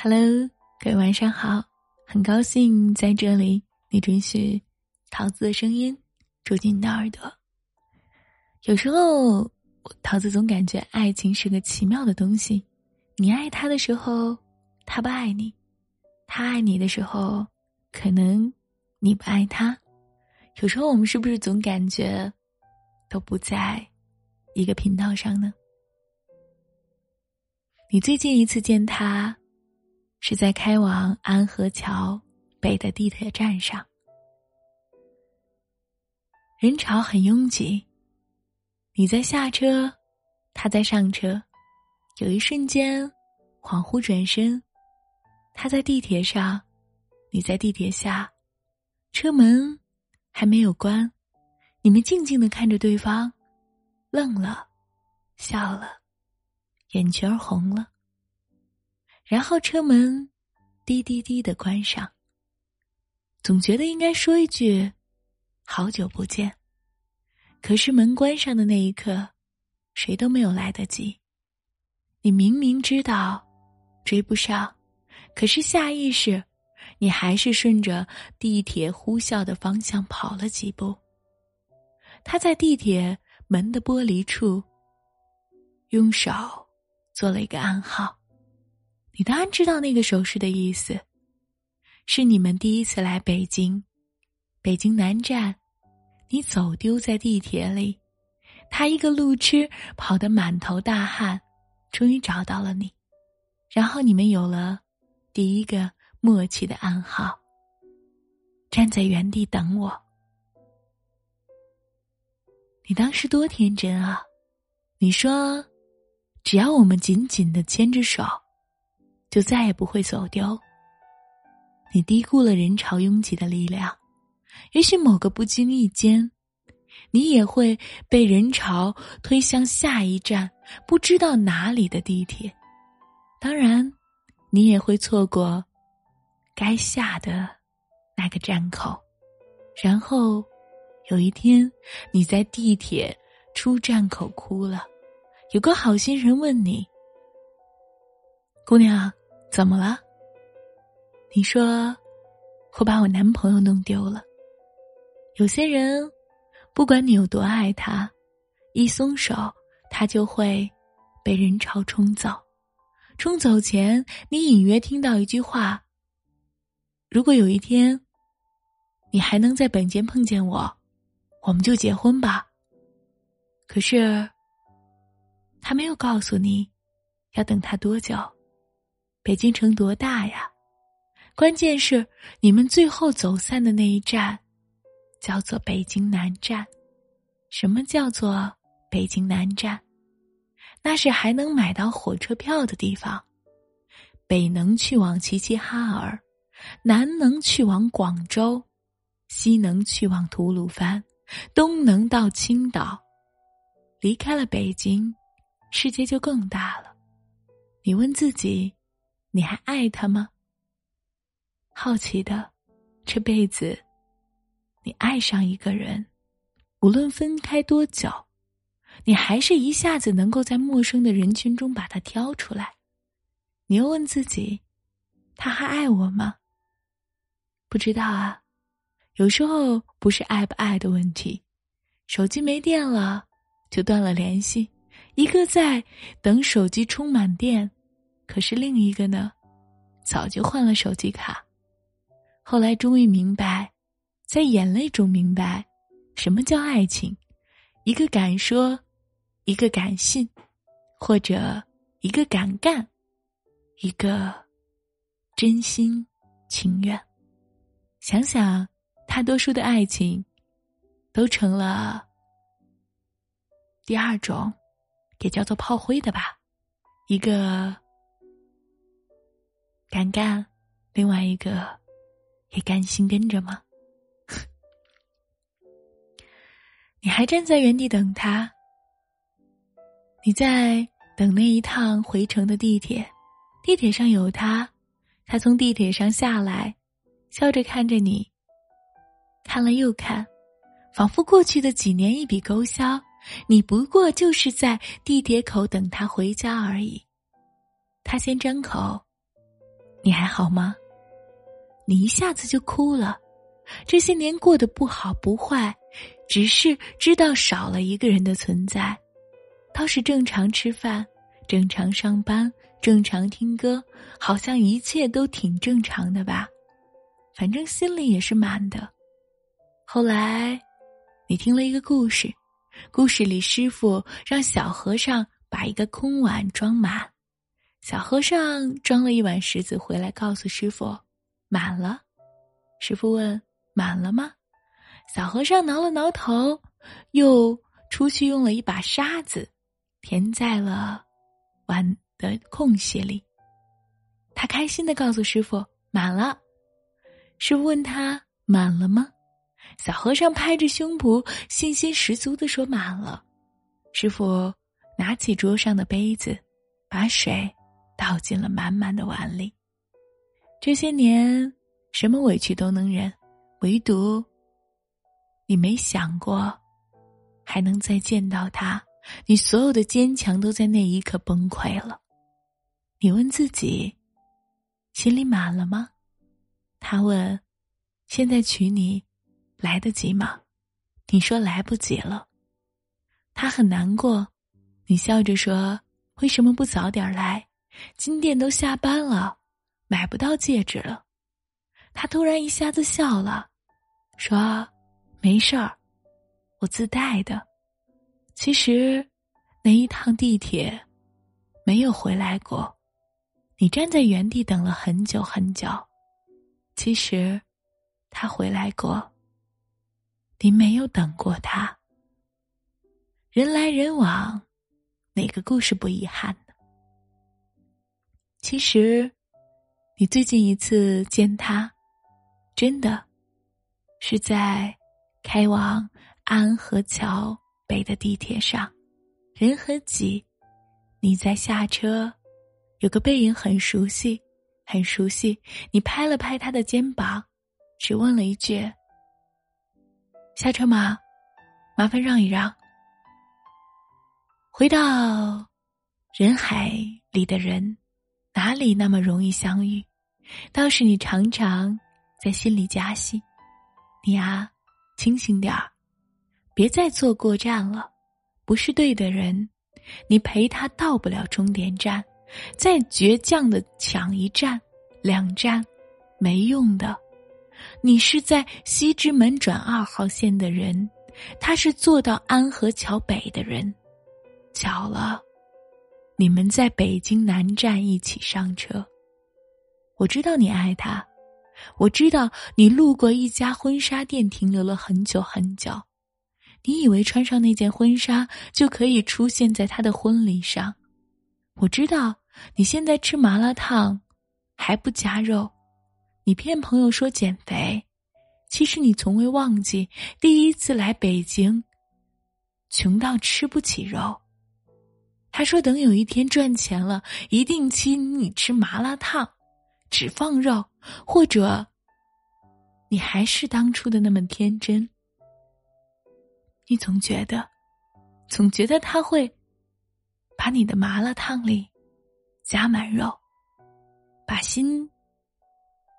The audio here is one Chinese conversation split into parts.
Hello，各位晚上好，很高兴在这里，你准许桃子的声音住进你的耳朵。有时候，桃子总感觉爱情是个奇妙的东西，你爱他的时候，他不爱你；他爱你的时候，可能你不爱他。有时候，我们是不是总感觉都不在一个频道上呢？你最近一次见他？是在开往安河桥北的地铁站上，人潮很拥挤。你在下车，他在上车，有一瞬间恍惚转身，他在地铁上，你在地铁下，车门还没有关，你们静静的看着对方，愣了，笑了，眼圈红了。然后车门滴滴滴的关上。总觉得应该说一句“好久不见”，可是门关上的那一刻，谁都没有来得及。你明明知道追不上，可是下意识，你还是顺着地铁呼啸的方向跑了几步。他在地铁门的玻璃处，用手做了一个暗号。你当然知道那个手势的意思，是你们第一次来北京，北京南站，你走丢在地铁里，他一个路痴跑得满头大汗，终于找到了你，然后你们有了第一个默契的暗号。站在原地等我，你当时多天真啊！你说，只要我们紧紧的牵着手。就再也不会走丢。你低估了人潮拥挤的力量，也许某个不经意间，你也会被人潮推向下一站不知道哪里的地铁。当然，你也会错过该下的那个站口。然后，有一天你在地铁出站口哭了，有个好心人问你：“姑娘。”怎么了？你说，我把我男朋友弄丢了。有些人，不管你有多爱他，一松手，他就会被人潮冲走。冲走前，你隐约听到一句话：“如果有一天，你还能在本间碰见我，我们就结婚吧。”可是，他没有告诉你，要等他多久。北京城多大呀？关键是你们最后走散的那一站，叫做北京南站。什么叫做北京南站？那是还能买到火车票的地方。北能去往齐齐哈尔，南能去往广州，西能去往吐鲁番，东能到青岛。离开了北京，世界就更大了。你问自己。你还爱他吗？好奇的，这辈子，你爱上一个人，无论分开多久，你还是一下子能够在陌生的人群中把他挑出来。你又问自己，他还爱我吗？不知道啊。有时候不是爱不爱的问题，手机没电了就断了联系，一个在等手机充满电。可是另一个呢，早就换了手机卡。后来终于明白，在眼泪中明白，什么叫爱情：一个敢说，一个敢信，或者一个敢干，一个真心情愿。想想，大多数的爱情，都成了第二种，也叫做炮灰的吧，一个。敢干，另外一个也甘心跟着吗？你还站在原地等他？你在等那一趟回程的地铁，地铁上有他，他从地铁上下来，笑着看着你，看了又看，仿佛过去的几年一笔勾销。你不过就是在地铁口等他回家而已。他先张口。你还好吗？你一下子就哭了。这些年过得不好不坏，只是知道少了一个人的存在，倒是正常吃饭，正常上班，正常听歌，好像一切都挺正常的吧。反正心里也是满的。后来，你听了一个故事，故事里师傅让小和尚把一个空碗装满，小和尚装了一碗石子回来，告诉师傅满了。师傅问。满了吗？小和尚挠了挠头，又出去用了一把沙子，填在了碗的空隙里。他开心的告诉师傅：“满了。”师傅问他：“满了吗？”小和尚拍着胸脯，信心十足的说：“满了。”师傅拿起桌上的杯子，把水倒进了满满的碗里。这些年，什么委屈都能忍。唯独，你没想过，还能再见到他。你所有的坚强都在那一刻崩溃了。你问自己，心里满了吗？他问：“现在娶你，来得及吗？”你说来不及了。他很难过，你笑着说：“为什么不早点来？金店都下班了，买不到戒指了。”他突然一下子笑了，说：“没事儿，我自带的。其实，那一趟地铁没有回来过。你站在原地等了很久很久。其实，他回来过。你没有等过他。人来人往，哪个故事不遗憾？其实，你最近一次见他。”真的，是在开往安河桥北的地铁上，人很挤，你在下车，有个背影很熟悉，很熟悉。你拍了拍他的肩膀，只问了一句：“下车吗？麻烦让一让。”回到人海里的人，哪里那么容易相遇？倒是你常常。在心里加戏，你啊，清醒点儿，别再坐过站了。不是对的人，你陪他到不了终点站，再倔强的抢一站、两站，没用的。你是在西直门转二号线的人，他是坐到安河桥北的人。巧了，你们在北京南站一起上车。我知道你爱他。我知道你路过一家婚纱店，停留了很久很久。你以为穿上那件婚纱就可以出现在他的婚礼上。我知道你现在吃麻辣烫还不加肉，你骗朋友说减肥，其实你从未忘记第一次来北京，穷到吃不起肉。他说等有一天赚钱了，一定请你吃麻辣烫。只放肉，或者，你还是当初的那么天真。你总觉得，总觉得他会把你的麻辣烫里加满肉，把心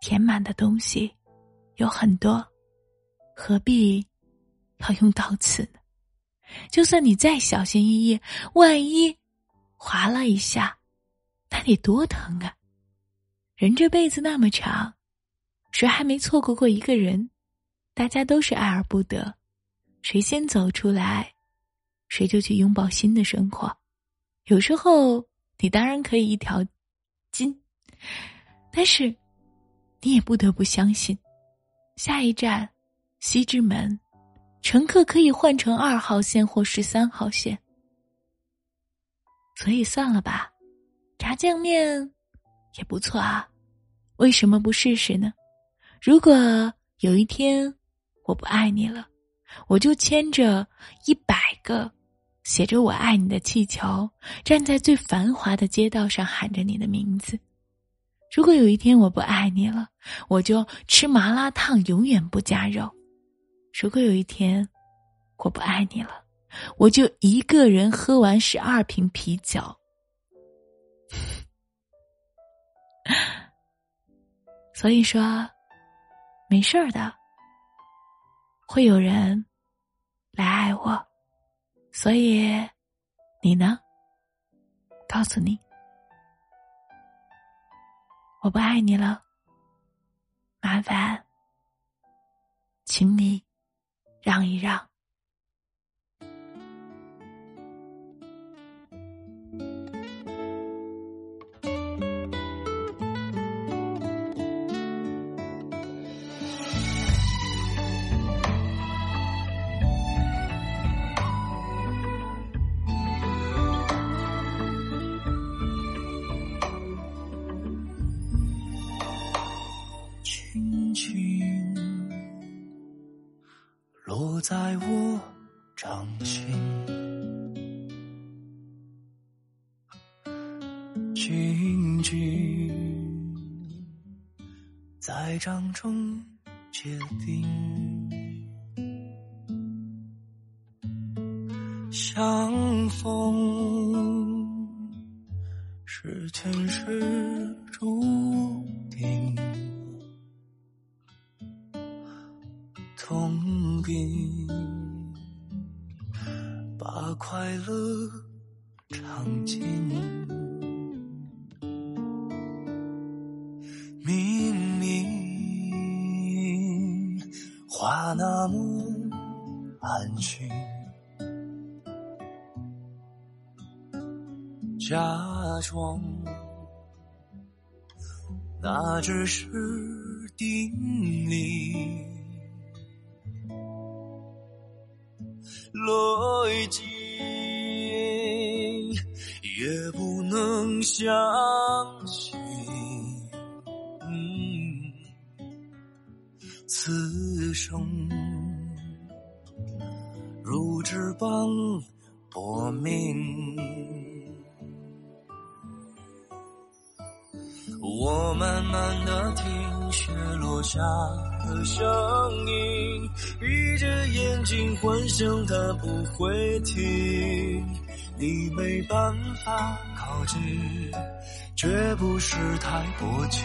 填满的东西有很多，何必要用刀刺呢？就算你再小心翼翼，万一划了一下，那得多疼啊！人这辈子那么长，谁还没错过过一个人？大家都是爱而不得，谁先走出来，谁就去拥抱新的生活。有时候你当然可以一条筋，但是你也不得不相信，下一站西直门，乘客可以换成二号线或是三号线。所以算了吧，炸酱面。也不错啊，为什么不试试呢？如果有一天我不爱你了，我就牵着一百个写着“我爱你”的气球，站在最繁华的街道上喊着你的名字。如果有一天我不爱你了，我就吃麻辣烫，永远不加肉。如果有一天我不爱你了，我就一个人喝完十二瓶啤酒。所以说，没事儿的，会有人来爱我。所以，你呢？告诉你，我不爱你了。麻烦，请你让一让。在我掌心，静静在掌中结冰，相逢是前世话那么安静，假装那只是定理。逻辑也不能相此生如纸般薄命。我慢慢的听雪落下的声音，闭着眼睛幻想它不会停。你没办法靠近，绝不是太薄情，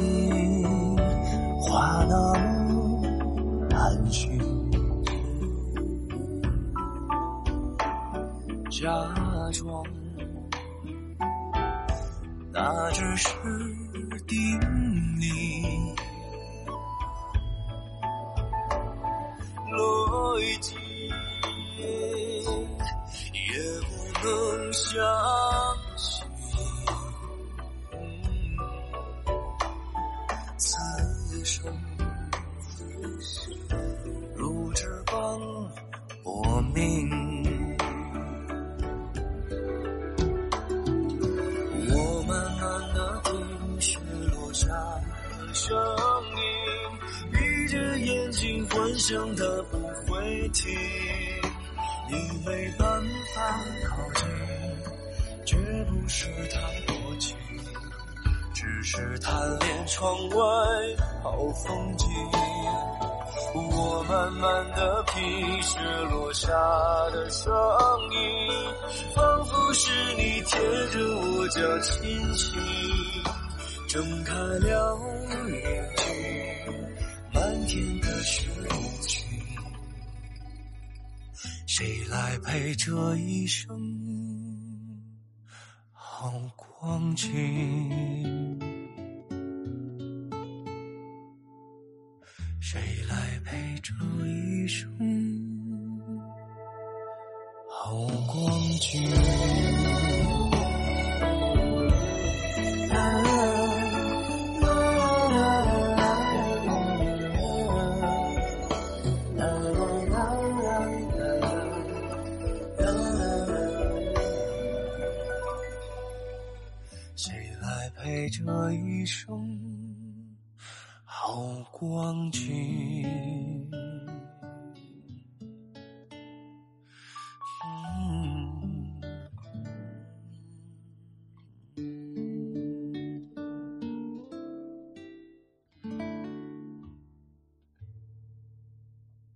你话那么安心。假装，那只是定理，逻辑也不能想生如纸般薄命。我慢慢地听雪落下的声音，闭着眼睛幻想它不会停。你没办法靠近，绝不是太多情，只是贪恋窗外好风景。我慢慢的品雪落下的声音，仿佛是你贴着我脚轻轻睁开了。眼睛，漫天的雪无情，谁来陪这一生好光景？谁来陪这一生好光景？这一生好光景。